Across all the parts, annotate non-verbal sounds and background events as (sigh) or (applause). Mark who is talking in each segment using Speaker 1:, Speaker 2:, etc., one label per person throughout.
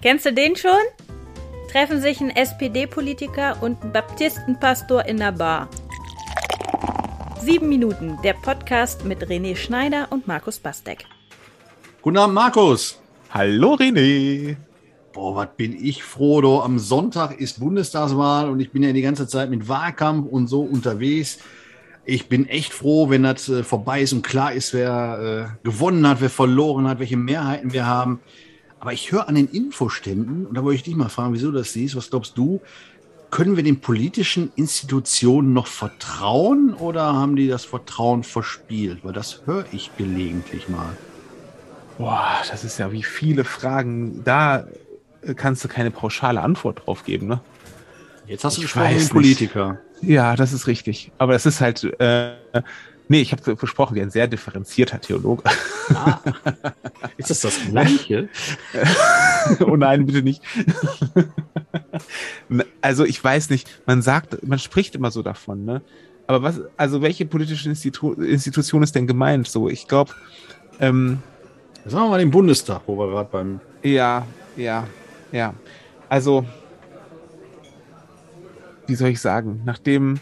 Speaker 1: Kennst du den schon? Treffen sich ein SPD-Politiker und ein Baptistenpastor in der Bar. Sieben Minuten, der Podcast mit René Schneider und Markus Bastek.
Speaker 2: Guten Abend, Markus.
Speaker 3: Hallo, René.
Speaker 2: Boah, was bin ich froh, do. Am Sonntag ist Bundestagswahl und ich bin ja die ganze Zeit mit Wahlkampf und so unterwegs. Ich bin echt froh, wenn das äh, vorbei ist und klar ist, wer äh, gewonnen hat, wer verloren hat, welche Mehrheiten wir haben. Aber ich höre an den Infoständen, und da wollte ich dich mal fragen, wieso das siehst, was glaubst du, können wir den politischen Institutionen noch vertrauen oder haben die das Vertrauen verspielt? Weil das höre ich gelegentlich mal.
Speaker 3: Boah, das ist ja wie viele Fragen. Da kannst du keine pauschale Antwort drauf geben, ne?
Speaker 2: Jetzt hast du gesprochen ein Politiker.
Speaker 3: Ja, das ist richtig. Aber es ist halt, äh, Nee, ich habe versprochen, wie ein sehr differenzierter Theologe. Ah,
Speaker 2: ist das das Gleiche? (laughs)
Speaker 3: oh nein, bitte nicht. also ich weiß nicht, man sagt, man spricht immer so davon, ne? Aber was, also welche politische Institu Institution ist denn gemeint? So, ich glaube, ähm,
Speaker 2: Sagen wir mal den Bundestag, wo wir gerade beim.
Speaker 3: Ja, ja, ja. Also, wie soll ich sagen, nachdem,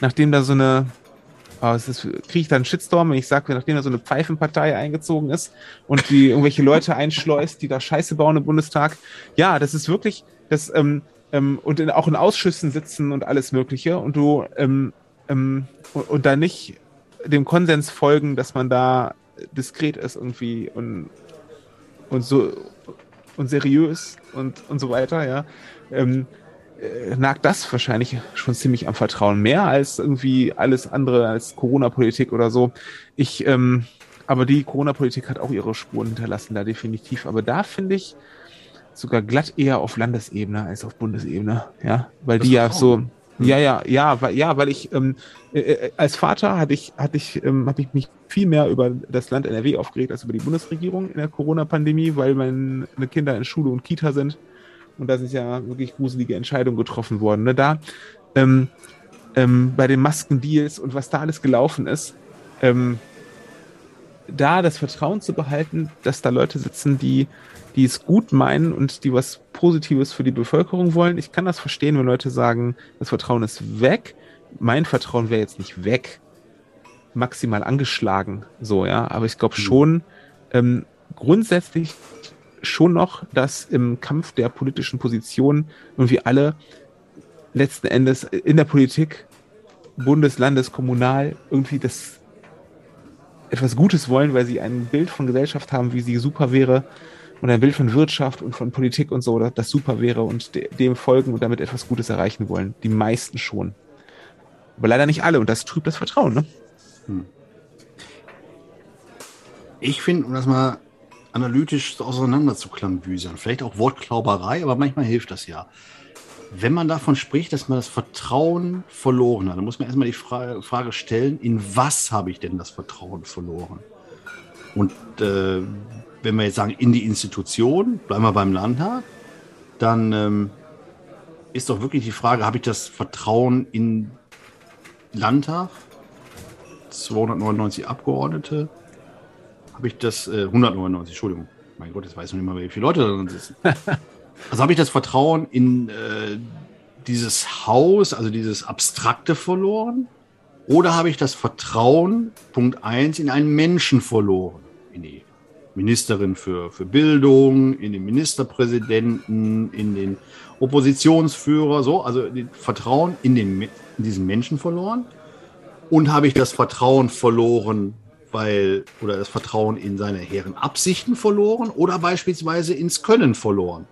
Speaker 3: nachdem da so eine aber es ist, kriege ich dann einen Shitstorm, wenn ich sage, nachdem da so eine Pfeifenpartei eingezogen ist und die irgendwelche Leute einschleust, die da Scheiße bauen im Bundestag. Ja, das ist wirklich, das, ähm, ähm, und in, auch in Ausschüssen sitzen und alles Mögliche und du, ähm, ähm, und, und da nicht dem Konsens folgen, dass man da diskret ist irgendwie und, und so und seriös und, und so weiter, ja. Ähm, äh, nagt das wahrscheinlich schon ziemlich am Vertrauen. Mehr als irgendwie alles andere, als Corona-Politik oder so. Ich, ähm, aber die Corona-Politik hat auch ihre Spuren hinterlassen, da definitiv. Aber da finde ich sogar glatt eher auf Landesebene als auf Bundesebene, ja, weil das die ja so, hm. ja, ja, ja, weil, ja, weil ich ähm, äh, äh, als Vater hatte ich, hatte ich, ähm, habe ich mich viel mehr über das Land NRW aufgeregt als über die Bundesregierung in der Corona-Pandemie, weil meine Kinder in Schule und Kita sind und da sind ja wirklich gruselige Entscheidungen getroffen worden. Ne? Da ähm, ähm, bei den Maskendeals und was da alles gelaufen ist, ähm, da das Vertrauen zu behalten, dass da Leute sitzen, die, die es gut meinen und die was Positives für die Bevölkerung wollen. Ich kann das verstehen, wenn Leute sagen, das Vertrauen ist weg. Mein Vertrauen wäre jetzt nicht weg, maximal angeschlagen, so, ja. Aber ich glaube hm. schon, ähm, grundsätzlich schon noch, dass im Kampf der politischen Positionen irgendwie alle letzten Endes in der Politik, Bundes, Landes, Kommunal, irgendwie das etwas Gutes wollen, weil sie ein Bild von Gesellschaft haben, wie sie super wäre und ein Bild von Wirtschaft und von Politik und so, das super wäre und dem folgen und damit etwas Gutes erreichen wollen. Die meisten schon. Aber leider nicht alle und das trübt das Vertrauen, ne? Hm.
Speaker 2: Ich finde, um das mal analytisch auseinander zu. Vielleicht auch Wortklauberei, aber manchmal hilft das ja. Wenn man davon spricht, dass man das Vertrauen verloren hat, dann muss man erstmal die Frage, Frage stellen, in was habe ich denn das Vertrauen verloren? Und äh, wenn wir jetzt sagen, in die Institution, bleiben wir beim Landtag, dann ähm, ist doch wirklich die Frage, habe ich das Vertrauen in Landtag, 299 Abgeordnete, habe ich das, äh, 199, Entschuldigung. Mein Gott, jetzt weiß ich noch nicht mal, wie viele Leute da drin sitzen. (laughs) also habe ich das Vertrauen in äh, dieses Haus, also dieses Abstrakte verloren? Oder habe ich das Vertrauen, Punkt 1, in einen Menschen verloren? In die Ministerin für, für Bildung, in den Ministerpräsidenten, in den Oppositionsführer, so, also Vertrauen in, den, in diesen Menschen verloren? Und habe ich das Vertrauen verloren weil oder das Vertrauen in seine hehren Absichten verloren oder beispielsweise ins Können verloren.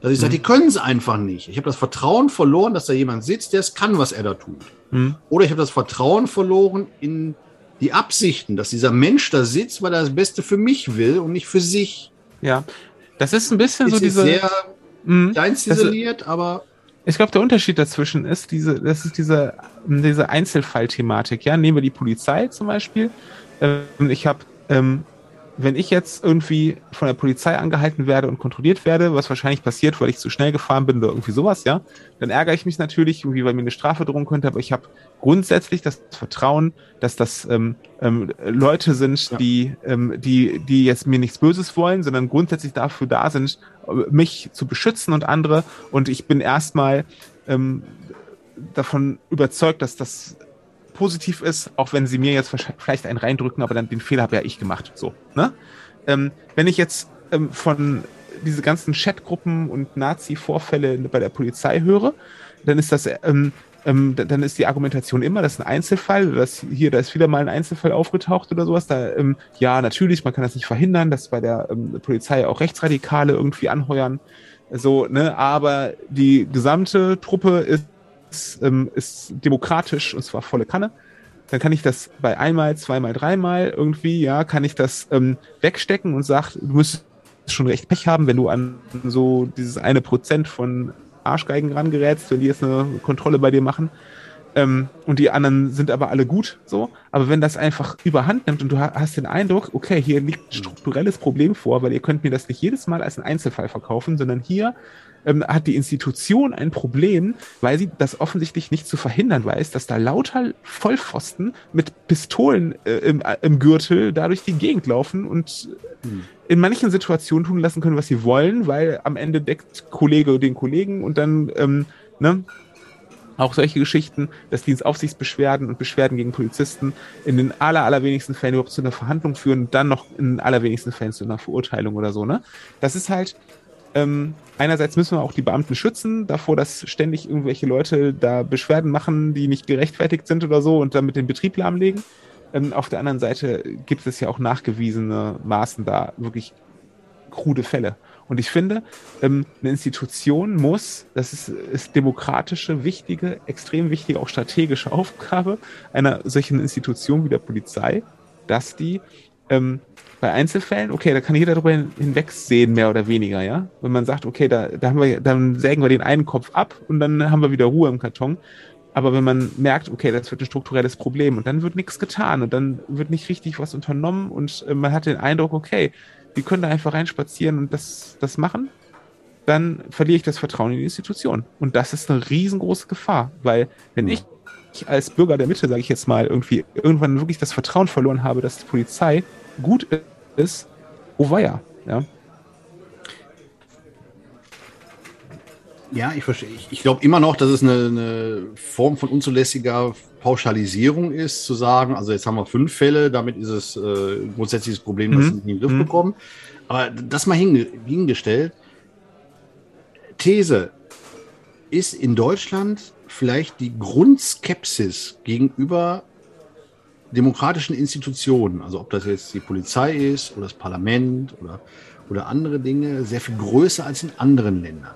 Speaker 2: Dass ich sage, mhm. die können es einfach nicht. Ich habe das Vertrauen verloren, dass da jemand sitzt, der es kann, was er da tut. Mhm. Oder ich habe das Vertrauen verloren in die Absichten, dass dieser Mensch da sitzt, weil er das Beste für mich will und nicht für sich.
Speaker 3: Ja, das ist ein bisschen ist so diese.
Speaker 2: Sehr mhm. klein ziseliert, aber.
Speaker 3: Ich glaube, der Unterschied dazwischen ist diese, das ist diese, diese Einzelfallthematik. Ja, nehmen wir die Polizei zum Beispiel ähm, ich habe ähm, wenn ich jetzt irgendwie von der Polizei angehalten werde und kontrolliert werde, was wahrscheinlich passiert, weil ich zu schnell gefahren bin oder irgendwie sowas, ja, dann ärgere ich mich natürlich, irgendwie, weil mir eine Strafe drohen könnte, aber ich habe grundsätzlich das Vertrauen, dass das ähm, ähm, Leute sind, ja. die, ähm, die, die jetzt mir nichts Böses wollen, sondern grundsätzlich dafür da sind, mich zu beschützen und andere. Und ich bin erstmal ähm, davon überzeugt, dass das positiv ist, auch wenn sie mir jetzt vielleicht einen reindrücken, aber dann den Fehler habe ja ich gemacht. So, ne? Ähm, wenn ich jetzt ähm, von diese ganzen Chatgruppen und Nazi-Vorfälle bei der Polizei höre, dann ist das, ähm, ähm, dann ist die Argumentation immer, das ist ein Einzelfall, das hier, da ist wieder mal ein Einzelfall aufgetaucht oder sowas. Da, ähm, ja, natürlich, man kann das nicht verhindern, dass bei der ähm, Polizei auch Rechtsradikale irgendwie anheuern. So, ne, aber die gesamte Truppe ist ist, ähm, ist demokratisch und zwar volle Kanne. Dann kann ich das bei einmal, zweimal, dreimal irgendwie, ja, kann ich das ähm, wegstecken und sag, du müsstest schon recht Pech haben, wenn du an so dieses eine Prozent von Arschgeigen rangerätst, wenn die jetzt eine Kontrolle bei dir machen. Ähm, und die anderen sind aber alle gut, so. Aber wenn das einfach überhand nimmt und du hast den Eindruck, okay, hier liegt ein strukturelles Problem vor, weil ihr könnt mir das nicht jedes Mal als ein Einzelfall verkaufen, sondern hier ähm, hat die Institution ein Problem, weil sie das offensichtlich nicht zu verhindern weiß, dass da lauter Vollpfosten mit Pistolen äh, im, äh, im Gürtel da durch die Gegend laufen und hm. in manchen Situationen tun lassen können, was sie wollen, weil am Ende deckt Kollege den Kollegen und dann, ähm, ne, auch solche Geschichten, dass Dienstaufsichtsbeschwerden und Beschwerden gegen Polizisten in den aller, allerwenigsten Fällen überhaupt zu einer Verhandlung führen und dann noch in den allerwenigsten Fällen zu einer Verurteilung oder so, ne? Das ist halt, ähm, einerseits müssen wir auch die Beamten schützen davor, dass ständig irgendwelche Leute da Beschwerden machen, die nicht gerechtfertigt sind oder so und damit den Betrieb lahmlegen. Ähm, auf der anderen Seite gibt es ja auch nachgewiesene Maßen da wirklich krude Fälle. Und ich finde, ähm, eine Institution muss, das ist, ist demokratische, wichtige, extrem wichtige, auch strategische (laughs) Aufgabe einer solchen Institution wie der Polizei, dass die ähm, bei Einzelfällen, okay, da kann jeder darüber hinwegsehen, mehr oder weniger, ja. Wenn man sagt, okay, da, da haben wir, dann sägen wir den einen Kopf ab und dann haben wir wieder Ruhe im Karton. Aber wenn man merkt, okay, das wird ein strukturelles Problem und dann wird nichts getan und dann wird nicht richtig was unternommen und äh, man hat den Eindruck, okay, wir können da einfach reinspazieren und das, das machen, dann verliere ich das Vertrauen in die Institution. Und das ist eine riesengroße Gefahr, weil wenn ich ich als Bürger der Mitte, sage ich jetzt mal, irgendwie irgendwann wirklich das Vertrauen verloren habe, dass die Polizei gut ist, oh weia, ja.
Speaker 2: Ja, ich verstehe. Ich, ich glaube immer noch, dass es eine, eine, Form von unzulässiger Pauschalisierung ist, zu sagen, also jetzt haben wir fünf Fälle, damit ist es äh, grundsätzliches Problem, mhm. das wir in den Griff mhm. bekommen. Aber das mal hinge hingestellt. These, ist in Deutschland vielleicht die Grundskepsis gegenüber demokratischen Institutionen, also ob das jetzt die Polizei ist oder das Parlament oder, oder andere Dinge, sehr viel größer als in anderen Ländern.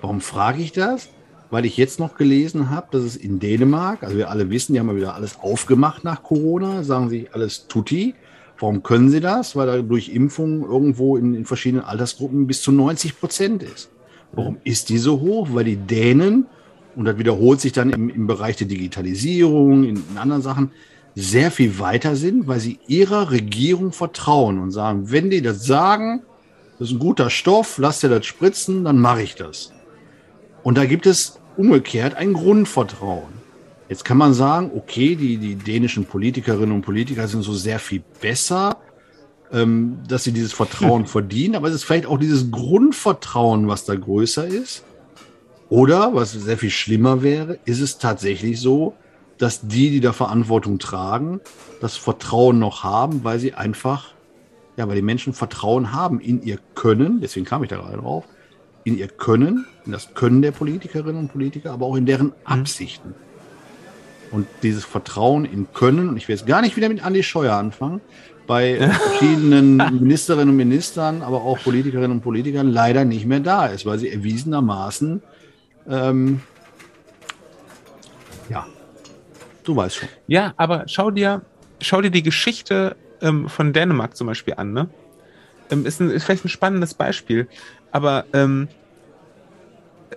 Speaker 2: Warum frage ich das? Weil ich jetzt noch gelesen habe, dass es in Dänemark, also wir alle wissen, die haben ja wieder alles aufgemacht nach Corona, sagen sie alles tutti. Warum können sie das? Weil da durch Impfungen irgendwo in, in verschiedenen Altersgruppen bis zu 90 Prozent ist. Warum ist die so hoch? Weil die Dänen, und das wiederholt sich dann im, im Bereich der Digitalisierung, in, in anderen Sachen, sehr viel weiter sind, weil sie ihrer Regierung vertrauen und sagen, wenn die das sagen, das ist ein guter Stoff, lass dir das spritzen, dann mache ich das. Und da gibt es umgekehrt ein Grundvertrauen. Jetzt kann man sagen, okay, die, die dänischen Politikerinnen und Politiker sind so sehr viel besser, ähm, dass sie dieses Vertrauen (laughs) verdienen, aber es ist vielleicht auch dieses Grundvertrauen, was da größer ist. Oder, was sehr viel schlimmer wäre, ist es tatsächlich so, dass die, die da Verantwortung tragen, das Vertrauen noch haben, weil sie einfach, ja, weil die Menschen Vertrauen haben in ihr Können, deswegen kam ich da gerade drauf, in ihr Können, in das Können der Politikerinnen und Politiker, aber auch in deren mhm. Absichten. Und dieses Vertrauen in Können, und ich will jetzt gar nicht wieder mit Andi Scheuer anfangen, bei (laughs) verschiedenen Ministerinnen und Ministern, aber auch Politikerinnen und Politikern leider nicht mehr da ist, weil sie erwiesenermaßen ähm, ja, Du weißt schon.
Speaker 3: Ja, aber schau dir, schau dir die Geschichte ähm, von Dänemark zum Beispiel an, ne? Ähm, ist, ein, ist vielleicht ein spannendes Beispiel, aber ähm,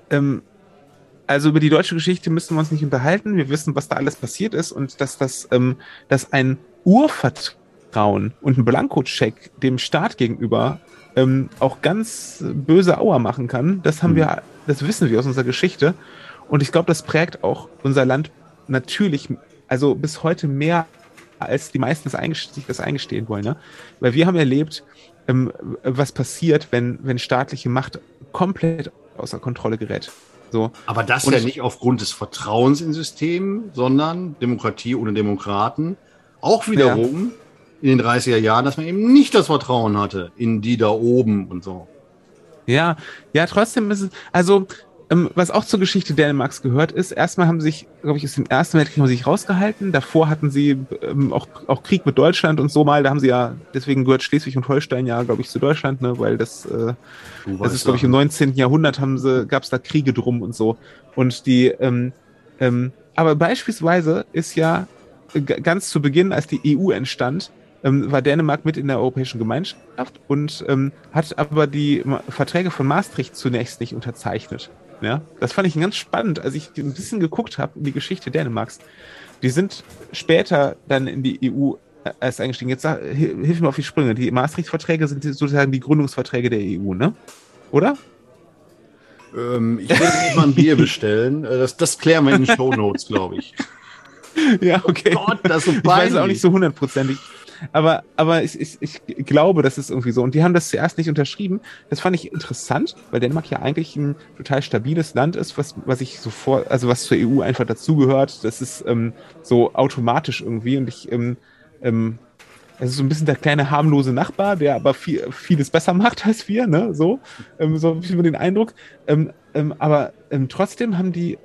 Speaker 3: ähm, also über die deutsche Geschichte müssen wir uns nicht unterhalten. Wir wissen, was da alles passiert ist und dass das, ähm, dass ein Urvertrag Misstrauen und ein Blankocheck dem Staat gegenüber ähm, auch ganz böse Auer machen kann, das haben mhm. wir, das wissen wir aus unserer Geschichte. Und ich glaube, das prägt auch unser Land natürlich, also bis heute mehr als die meisten sich das eingestehen wollen. Ne? Weil wir haben erlebt, ähm, was passiert, wenn, wenn staatliche Macht komplett außer Kontrolle gerät. So.
Speaker 2: Aber das Und ja nicht aufgrund des Vertrauens in System, sondern Demokratie ohne Demokraten. Auch wiederum ja. in den 30er Jahren, dass man eben nicht das Vertrauen hatte in die da oben und so.
Speaker 3: Ja, ja, trotzdem ist es, also ähm, was auch zur Geschichte Dänemarks gehört, ist, erstmal haben sich, glaube ich, aus dem Ersten Weltkrieg haben sich rausgehalten. Davor hatten sie ähm, auch, auch Krieg mit Deutschland und so mal. Da haben sie ja, deswegen gehört Schleswig und Holstein ja, glaube ich, zu Deutschland, ne, weil das, äh, das ist, glaube ich, im 19. Jahrhundert haben sie, gab es da Kriege drum und so. Und die, ähm, ähm, aber beispielsweise ist ja ganz zu Beginn, als die EU entstand, ähm, war Dänemark mit in der Europäischen Gemeinschaft und ähm, hat aber die Verträge von Maastricht zunächst nicht unterzeichnet. Ja, das fand ich ganz spannend, als ich ein bisschen geguckt habe in die Geschichte Dänemarks. Die sind später dann in die EU äh, erst eingestiegen. Jetzt sag, hilf mir auf die Sprünge. Die Maastricht-Verträge sind sozusagen die Gründungsverträge der EU, ne? Oder?
Speaker 2: Ähm, ich nicht mal ein Bier bestellen. Äh, das, das klären wir in den Show Notes, glaube ich. (laughs)
Speaker 3: Ja, okay. Oh Gott, das ist so ich weiß auch nicht so hundertprozentig aber, aber ich, ich, ich glaube, das ist irgendwie so. Und die haben das zuerst nicht unterschrieben. Das fand ich interessant, weil Dänemark ja eigentlich ein total stabiles Land ist, was, was ich sofort, also was zur EU einfach dazugehört. Das ist ähm, so automatisch irgendwie. Und ich, ähm, ähm, es ist so ein bisschen der kleine harmlose Nachbar, der aber viel, vieles besser macht als wir, ne? So, ähm, so habe ich den Eindruck. Ähm, ähm, aber ähm, trotzdem haben die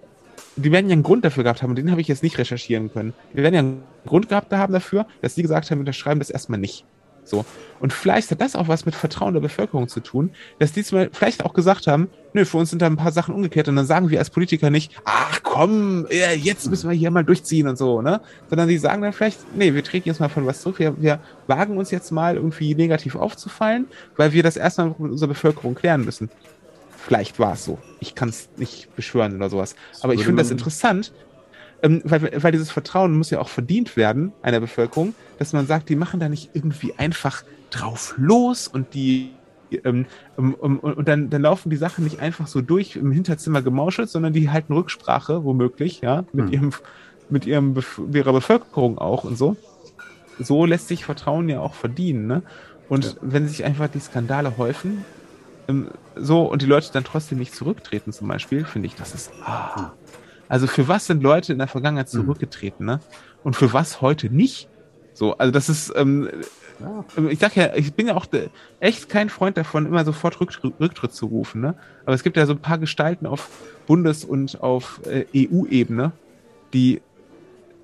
Speaker 3: die werden ja einen Grund dafür gehabt haben, und den habe ich jetzt nicht recherchieren können. Die werden ja einen Grund gehabt haben dafür, dass die gesagt haben, wir unterschreiben das erstmal nicht. So. Und vielleicht hat das auch was mit Vertrauen der Bevölkerung zu tun, dass die vielleicht auch gesagt haben, nö, für uns sind da ein paar Sachen umgekehrt und dann sagen wir als Politiker nicht, ach komm, jetzt müssen wir hier mal durchziehen und so, ne? Sondern die sagen dann vielleicht, nee, wir treten jetzt mal von was zurück, wir, wir wagen uns jetzt mal irgendwie negativ aufzufallen, weil wir das erstmal mit unserer Bevölkerung klären müssen. Vielleicht war es so. Ich kann es nicht beschwören oder sowas. Aber ich finde das interessant, ähm, weil, weil dieses Vertrauen muss ja auch verdient werden einer Bevölkerung, dass man sagt, die machen da nicht irgendwie einfach drauf los und die ähm, um, um, und dann, dann laufen die Sachen nicht einfach so durch im Hinterzimmer gemauschelt, sondern die halten Rücksprache, womöglich, ja, mit hm. ihrem, mit ihrem ihrer Bevölkerung auch und so. So lässt sich Vertrauen ja auch verdienen, ne? Und ja. wenn sich einfach die Skandale häufen, ähm, so und die Leute dann trotzdem nicht zurücktreten zum Beispiel, finde ich, das ist. Ah. Also für was sind Leute in der Vergangenheit mhm. zurückgetreten, ne? Und für was heute nicht? So, also das ist, ähm, ja. ich sag ja, ich bin ja auch echt kein Freund davon, immer sofort Rücktritt, Rücktritt zu rufen, ne? Aber es gibt ja so ein paar Gestalten auf Bundes- und auf äh, EU-Ebene, die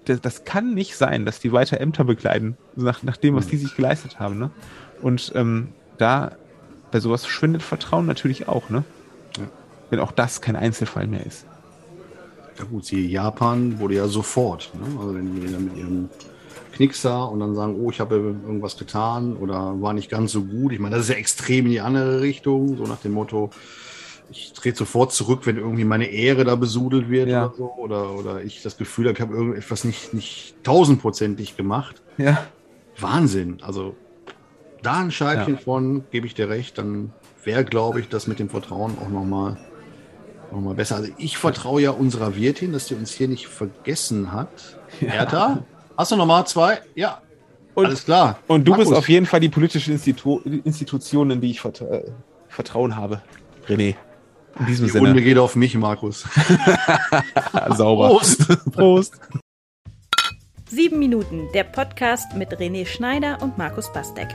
Speaker 3: das, das, kann nicht sein, dass die weiter Ämter bekleiden, nach, nach dem, was mhm. die sich geleistet haben, ne? Und ähm, da bei sowas verschwindet Vertrauen natürlich auch, ne? Ja. Wenn auch das kein Einzelfall mehr ist.
Speaker 2: Ja gut, sie Japan wurde ja sofort, ne? Also wenn die dann mit ihrem Knickser und dann sagen, oh, ich habe irgendwas getan oder war nicht ganz so gut. Ich meine, das ist ja extrem in die andere Richtung, so nach dem Motto, ich trete sofort zurück, wenn irgendwie meine Ehre da besudelt wird ja. oder so. Oder, oder ich das Gefühl habe, ich habe irgendetwas nicht, nicht tausendprozentig gemacht.
Speaker 3: Ja.
Speaker 2: Wahnsinn. Also da ein Scheibchen ja. von, gebe ich dir recht, dann wäre, glaube ich, das mit dem Vertrauen auch nochmal noch mal besser. Also ich vertraue ja unserer Wirtin, dass sie uns hier nicht vergessen hat. Ja. Hertha, hast du nochmal zwei? Ja.
Speaker 3: Und, Alles klar. Und du Markus. bist auf jeden Fall die politische Institu Institution, in die ich vertra äh, Vertrauen habe, René.
Speaker 2: In diesem die Sinne. Runde geht auf mich, Markus. (laughs)
Speaker 3: Sauber. Prost. Prost.
Speaker 1: Sieben Minuten, der Podcast mit René Schneider und Markus Bastek.